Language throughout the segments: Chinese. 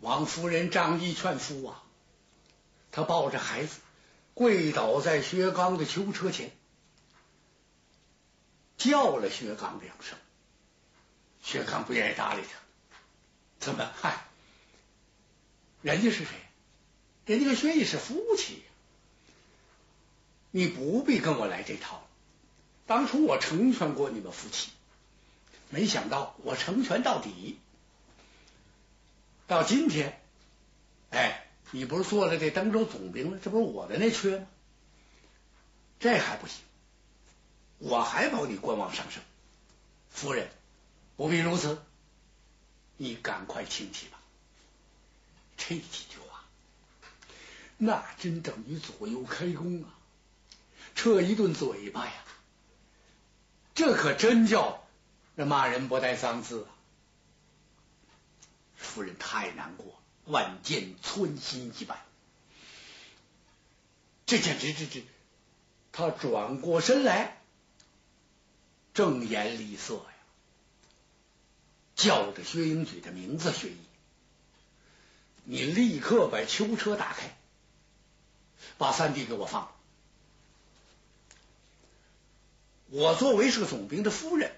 王夫人张仪劝夫啊，她抱着孩子跪倒在薛刚的囚车前，叫了薛刚两声。薛刚不愿意搭理他，怎么？嗨，人家是谁？人家跟薛毅是夫妻，你不必跟我来这套。当初我成全过你们夫妻，没想到我成全到底。到今天，哎，你不是做了这登州总兵了？这不是我的那缺吗？这还不行，我还保你官往上升。夫人，不必如此，你赶快请起吧。这几句话，那真等于左右开弓啊！撤一顿嘴巴呀，这可真叫那骂人不带脏字啊！夫人太难过，万箭穿心一般。这简直，这这，他转过身来，正颜厉色呀，叫着薛英举的名字：“薛毅，你立刻把囚车打开，把三弟给我放了。我作为是个总兵的夫人，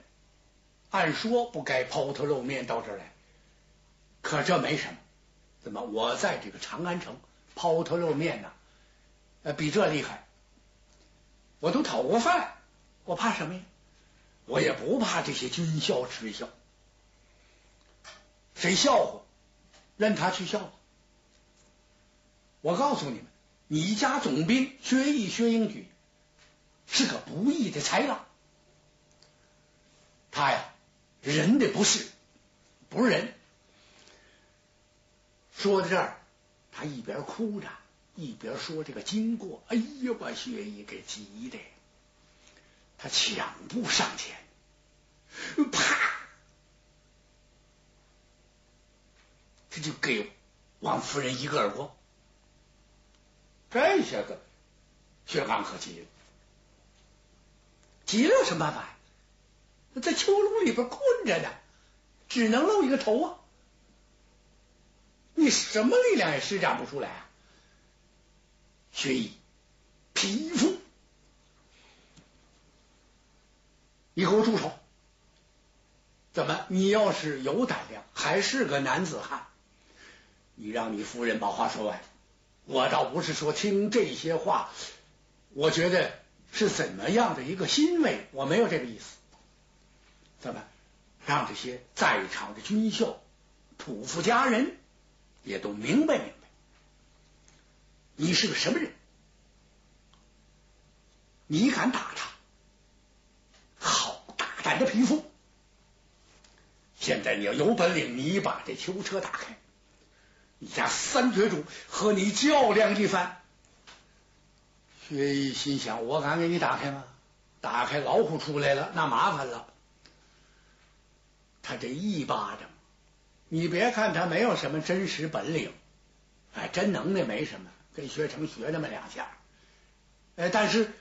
按说不该抛头露面到这儿来。”可这没什么，怎么我在这个长安城抛头露面呢？呃，比这厉害，我都讨过饭，我怕什么呀？我也不怕这些军校耻笑，谁笑话，任他去笑话。我告诉你们，你家总兵薛毅、薛英举是个不义的豺狼，他呀，人的不是，不是人。说到这儿，他一边哭着，一边说这个经过。哎呀，把薛姨给急的，他抢步上前，啪，他就给王夫人一个耳光。这下子，薛刚可急了，急了有什么办法？在囚笼里边困着呢，只能露一个头啊。你什么力量也施展不出来啊！薛毅，匹夫，你给我住手！怎么？你要是有胆量，还是个男子汉，你让你夫人把话说完。我倒不是说听这些话，我觉得是怎么样的一个欣慰，我没有这个意思。怎么？让这些在场的军校、土富家人。也都明白明白，你是个什么人？你敢打他？好大胆的匹夫！现在你要有本领，你把这囚车打开，你家三绝主和你较量一番。薛毅心想：我敢给你打开吗？打开老虎出来了，那麻烦了。他这一巴掌。你别看他没有什么真实本领，哎，真能耐没什么，跟薛成学那么两下，哎，但是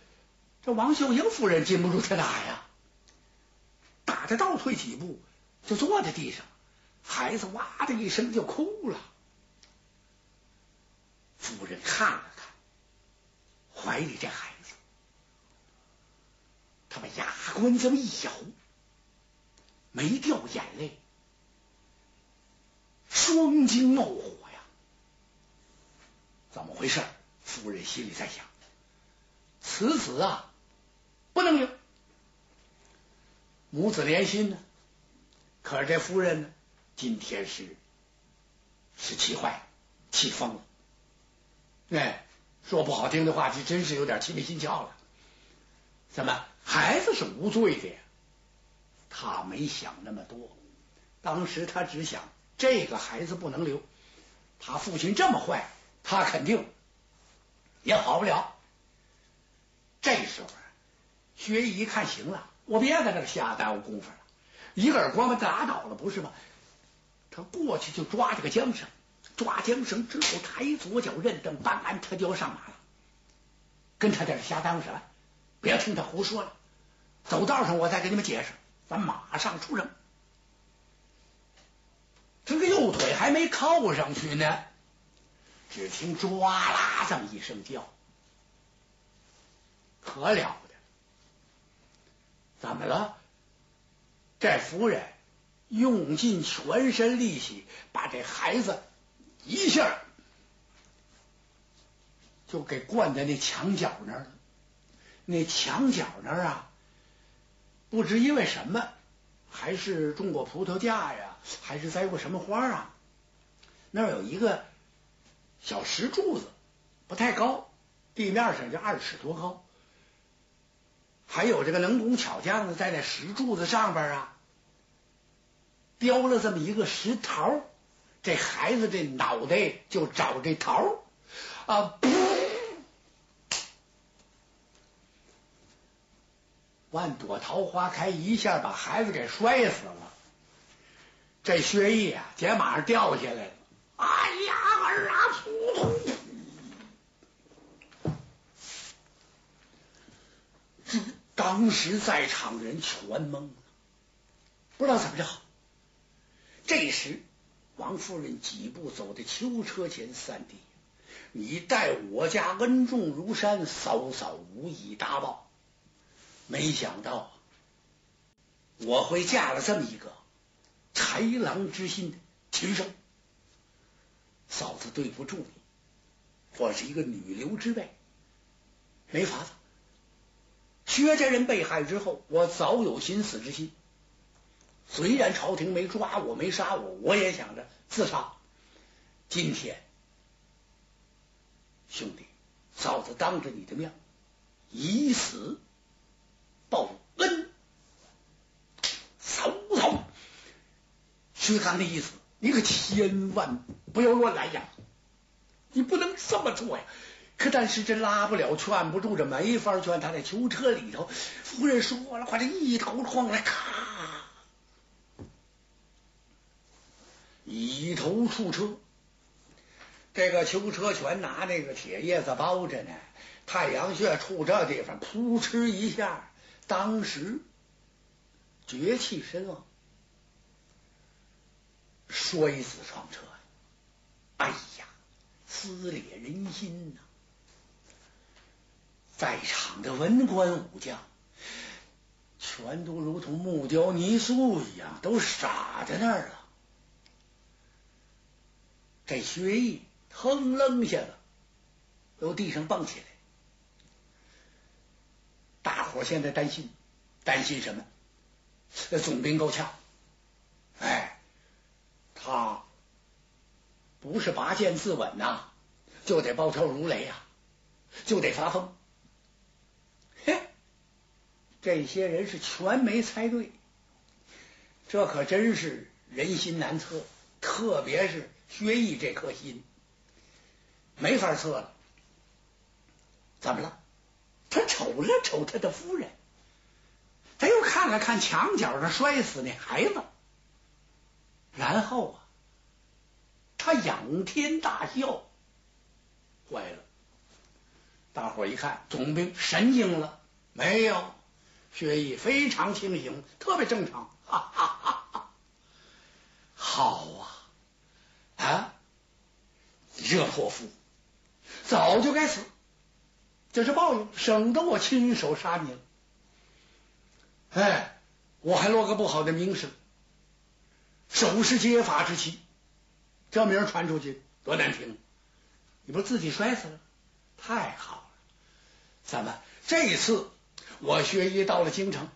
这王秀英夫人禁不住他打呀，打的倒退几步就坐在地上，孩子哇的一声就哭了。夫人看了看怀里这孩子，他把牙关这么一咬，没掉眼泪。双睛冒火呀！怎么回事？夫人心里在想：此子啊，不能留，母子连心呢。可是这夫人呢，今天是是气坏，气疯了。哎，说不好听的话，这真是有点气没心窍了。怎么，孩子是无罪的呀？他没想那么多，当时他只想。这个孩子不能留，他父亲这么坏，他肯定也好不了。这时候，薛姨一看行了，我别在这瞎耽误功夫了，一个耳光把他打倒了，不是吗？他过去就抓这个缰绳，抓缰绳之后，抬左脚认蹬，搬鞍，他就要上马了。跟他在这瞎耽误什么？别听他胡说了，走道上我再给你们解释，咱马上出征。这个右腿还没靠上去呢，只听“抓啦”这么一声叫，可了不得！怎么了？这夫人用尽全身力气把这孩子一下就给灌在那墙角那儿了。那墙角那儿啊，不知因为什么，还是种过葡萄架呀，还是栽过什么花啊？那儿有一个小石柱子，不太高，地面上就二尺多高。还有这个能工巧匠的在那石柱子上边啊，雕了这么一个石桃，这孩子这脑袋就找这桃啊，不万朵桃花开，一下把孩子给摔死了。这薛毅啊，肩膀上掉下来了，哎呀，儿啊，扑通！当时在场人全懵了，不知道怎么着。这时，王夫人几步走到囚车前，三弟，你待我家恩重如山，嫂嫂无以答报。没想到我会嫁了这么一个豺狼之心的禽兽，嫂子对不住你，我是一个女流之辈，没法子。薛家人被害之后，我早有寻死之心。虽然朝廷没抓我，没杀我，我也想着自杀。今天，兄弟，嫂子当着你的面以死报恩。嫂嫂，薛刚的意思，你可千万不要乱来呀！你不能这么做呀！可但是这拉不了，劝不住，这没法劝。他在囚车里头，夫人说了话，这一头撞来，咔，一头触车。这个囚车全拿那个铁叶子包着呢，太阳穴触这地方，扑哧一下，当时绝气身亡，摔死床车。哎呀，撕裂人心呐！在场的文官武将，全都如同木雕泥塑一样，都傻在那儿了。这薛毅腾楞下了，由地上蹦起来。大伙现在担心，担心什么？总兵够呛，哎，他不是拔剑自刎呐，就得暴跳如雷呀，就得发疯。嘿这些人是全没猜对，这可真是人心难测，特别是薛毅这颗心，没法测了。怎么了？他瞅了瞅他的夫人，他又看了看墙角上摔死那孩子，然后啊，他仰天大笑，坏了！大伙一看，总兵神经了没有？薛毅非常清醒，特别正常，哈哈哈哈！好啊，啊，热泼妇，早就该死，这是报应，省得我亲手杀你了。哎，我还落个不好的名声，手是劫法之妻，这名传出去多难听！你不自己摔死了？太好了，怎么这一次？我薛一到了京城，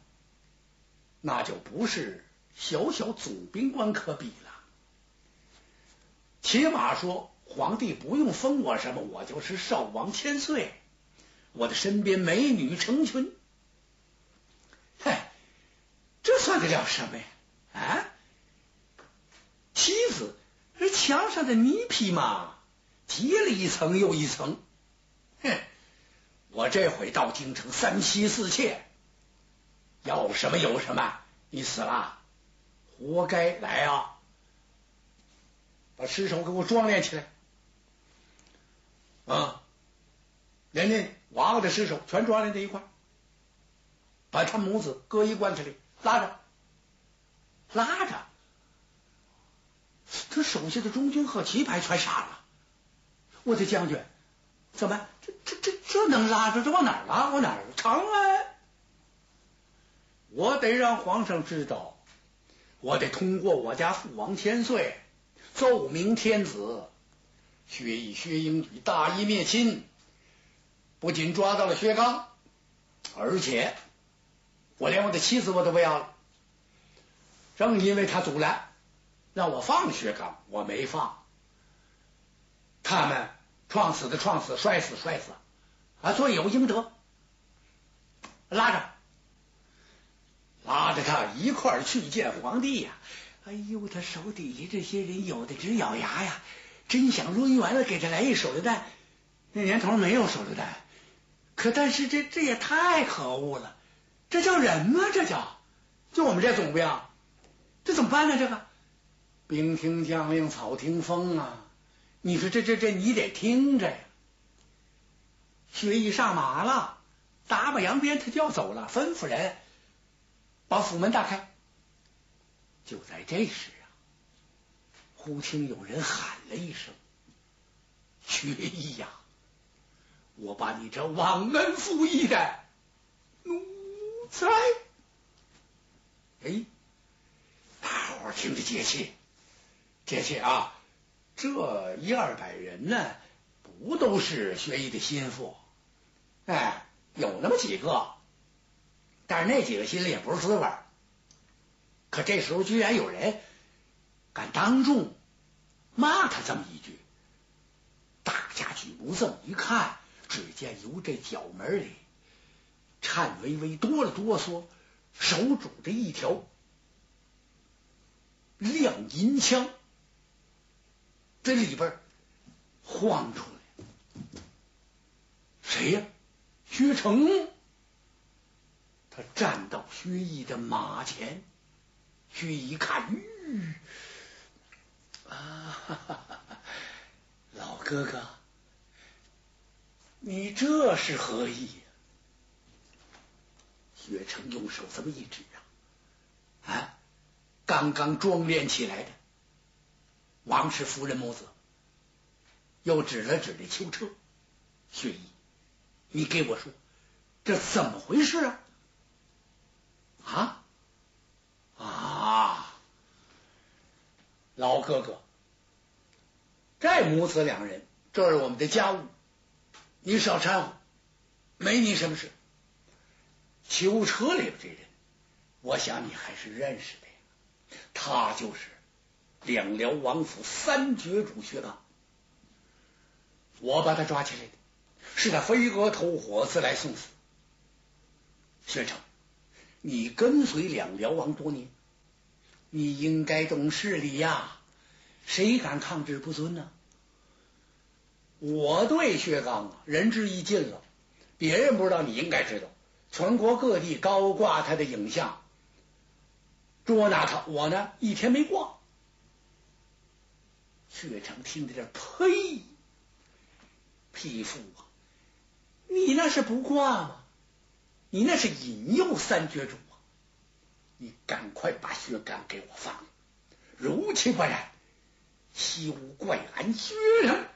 那就不是小小总兵官可比了。起码说，皇帝不用封我什么，我就是少王千岁，我的身边美女成群。嗨，这算得了什么呀？啊，墙上的泥坯嘛，积了一层又一层。哼。我这回到京城，三妻四妾，要什么有什么。你死了，活该！来啊，把尸首给我装殓起来啊！连那娃娃的尸首全装殓在一块把他母子搁一棺材里拉着，拉着。他手下的中军和旗牌全杀了。我的将军，怎么这这这这能拉着？这往哪儿拉？往哪儿？长安！我得让皇上知道，我得通过我家父王千岁奏明天子，薛义、薛英举大义灭亲，不仅抓到了薛刚，而且我连我的妻子我都不要了。正因为他阻拦，让我放薛刚，我没放。他们撞死的撞死，摔死摔死，啊，罪有应得。拉着，拉着他一块儿去见皇帝呀！哎呦，他手底下这些人有的直咬牙呀，真想抡圆了给他来一手榴弹。那年头没有手榴弹，可但是这这也太可恶了，这叫人吗？这叫，就我们这总兵，这怎么办呢？这个兵听将令，草听风啊！你说这这这，你得听着呀！薛义上马了，打把扬鞭，他就要走了，吩咐人把府门打开。就在这时啊，忽听有人喊了一声：“薛义呀，我把你这忘恩负义的奴才！”哎，大伙听着节气，节气啊！这一二百人呢，不都是薛毅的心腹？哎，有那么几个，但是那几个心里也不是滋味。可这时候居然有人敢当众骂他这么一句，大家举目这么一看，只见由这角门里颤巍巍哆了哆嗦，手拄着一条亮银枪。这里边晃出来，谁呀？薛成，他站到薛毅的马前，薛毅一看，吁，啊，老哥哥，你这是何意？薛成用手这么一指啊，啊，刚刚装练起来的。王氏夫人母子，又指了指那囚车，薛姨，你给我说，这怎么回事啊？啊啊！老哥哥，这母子两人，这是我们的家务，你少掺和，没你什么事。囚车里边这人，我想你还是认识的呀，他就是。两辽王府三绝主薛刚，我把他抓起来的，是他飞蛾投火，自来送死。薛成，你跟随两辽王多年，你应该懂事理呀，谁敢抗旨不遵呢？我对薛刚，仁至义尽了，别人不知道，你应该知道，全国各地高挂他的影像，捉拿他，我呢一天没挂。薛成听着这，呸！匹夫啊，你那是不挂吗？你那是引诱三绝主啊！你赶快把薛刚给我放了，如其不然，休怪俺薛人。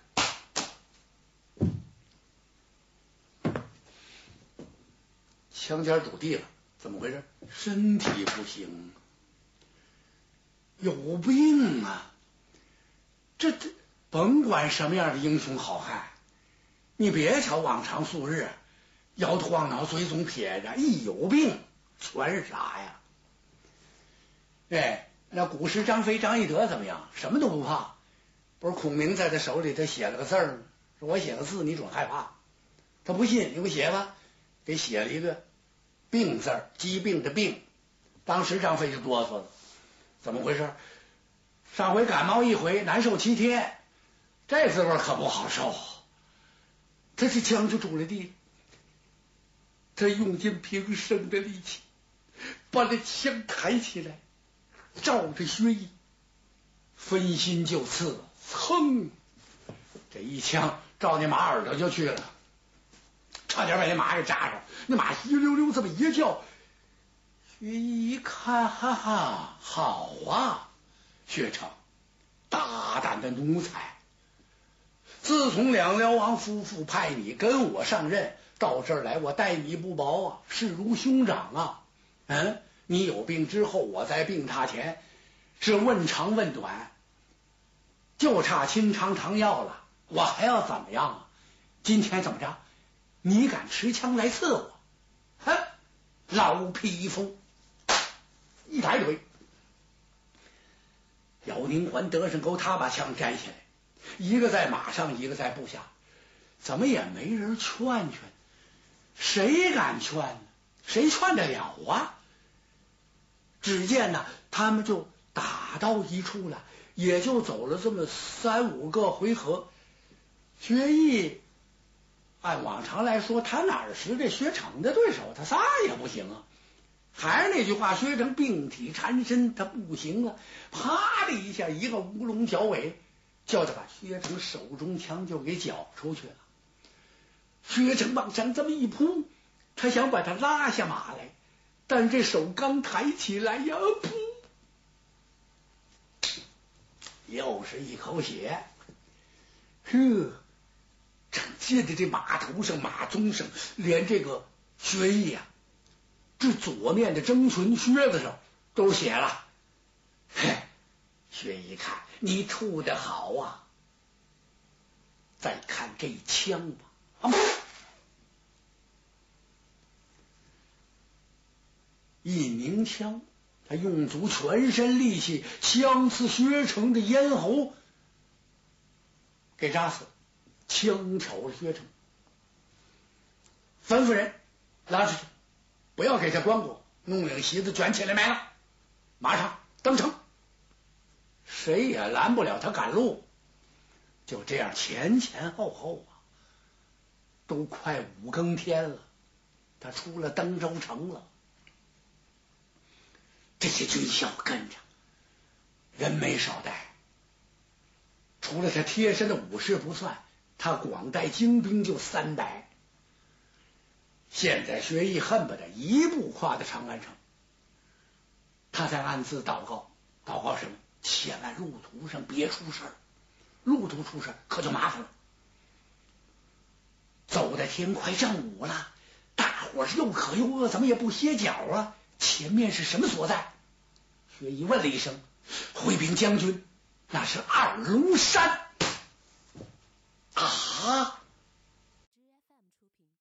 枪尖堵地了，怎么回事？身体不行，有病啊！这这，甭管什么样的英雄好汉，你别瞧往常素日摇头晃脑、嘴总撇着，一有病全是傻呀！哎，那古时张飞、张翼德怎么样？什么都不怕。不是孔明在他手里，他写了个字儿，说我写个字，你准害怕。他不信，你给我写吧，给写了一个“病”字，疾病的“病”。当时张飞就哆嗦了，怎么回事？上回感冒一回，难受七天，这滋味可不好受。他这枪就拄在地，他用尽平生的力气，把这枪抬起来，照着薛毅，分心就刺，噌，这一枪照那马耳朵就去了，差点把那马给扎着。那马一溜溜这么一叫，薛毅一看，哈哈，好啊！薛成，大胆的奴才。自从两辽王夫妇派你跟我上任到这儿来，我待你不薄啊，视如兄长啊。嗯，你有病之后，我在病榻前是问长问短，就差清肠汤药了，我还要怎么样啊？今天怎么着？你敢持枪来刺我？哼！老匹夫！一抬腿，姚宁环得胜沟，他把枪摘下来，一个在马上，一个在部下，怎么也没人劝劝？谁敢劝呢？谁劝得了啊？只见呢，他们就打到一处了，也就走了这么三五个回合。薛毅按往常来说，他哪是这薛成的对手？他仨也不行啊。还是那句话，薛成病体缠身，他不行了。啪的一下，一个乌龙脚尾，叫他把薛成手中枪就给缴出去了。薛成往上这么一扑，他想把他拉下马来，但这手刚抬起来呀，噗，又是一口血。呵，正接着这马头上、马鬃上，连这个薛毅呀。这左面的征裙靴子上都写了，嘿，薛一看你出的好啊，再看这枪吧，一鸣枪，他用足全身力气，枪刺薛成的咽喉，给扎死，枪挑了薛成，吩咐人拉出去。不要给他关过，弄领席子卷起来埋了，马上登城，谁也拦不了他赶路。就这样前前后后啊，都快五更天了，他出了登州城了。这些军校跟着，人没少带，除了他贴身的武士不算，他光带精兵就三百。现在薛毅恨不得一步跨到长安城，他在暗自祷告，祷告什么？千万路途上别出事儿路途出事儿可就麻烦了。走的天快正午了，大伙是又渴又饿，怎么也不歇脚啊？前面是什么所在？薛毅问了一声：“回禀将军，那是二龙山。”啊！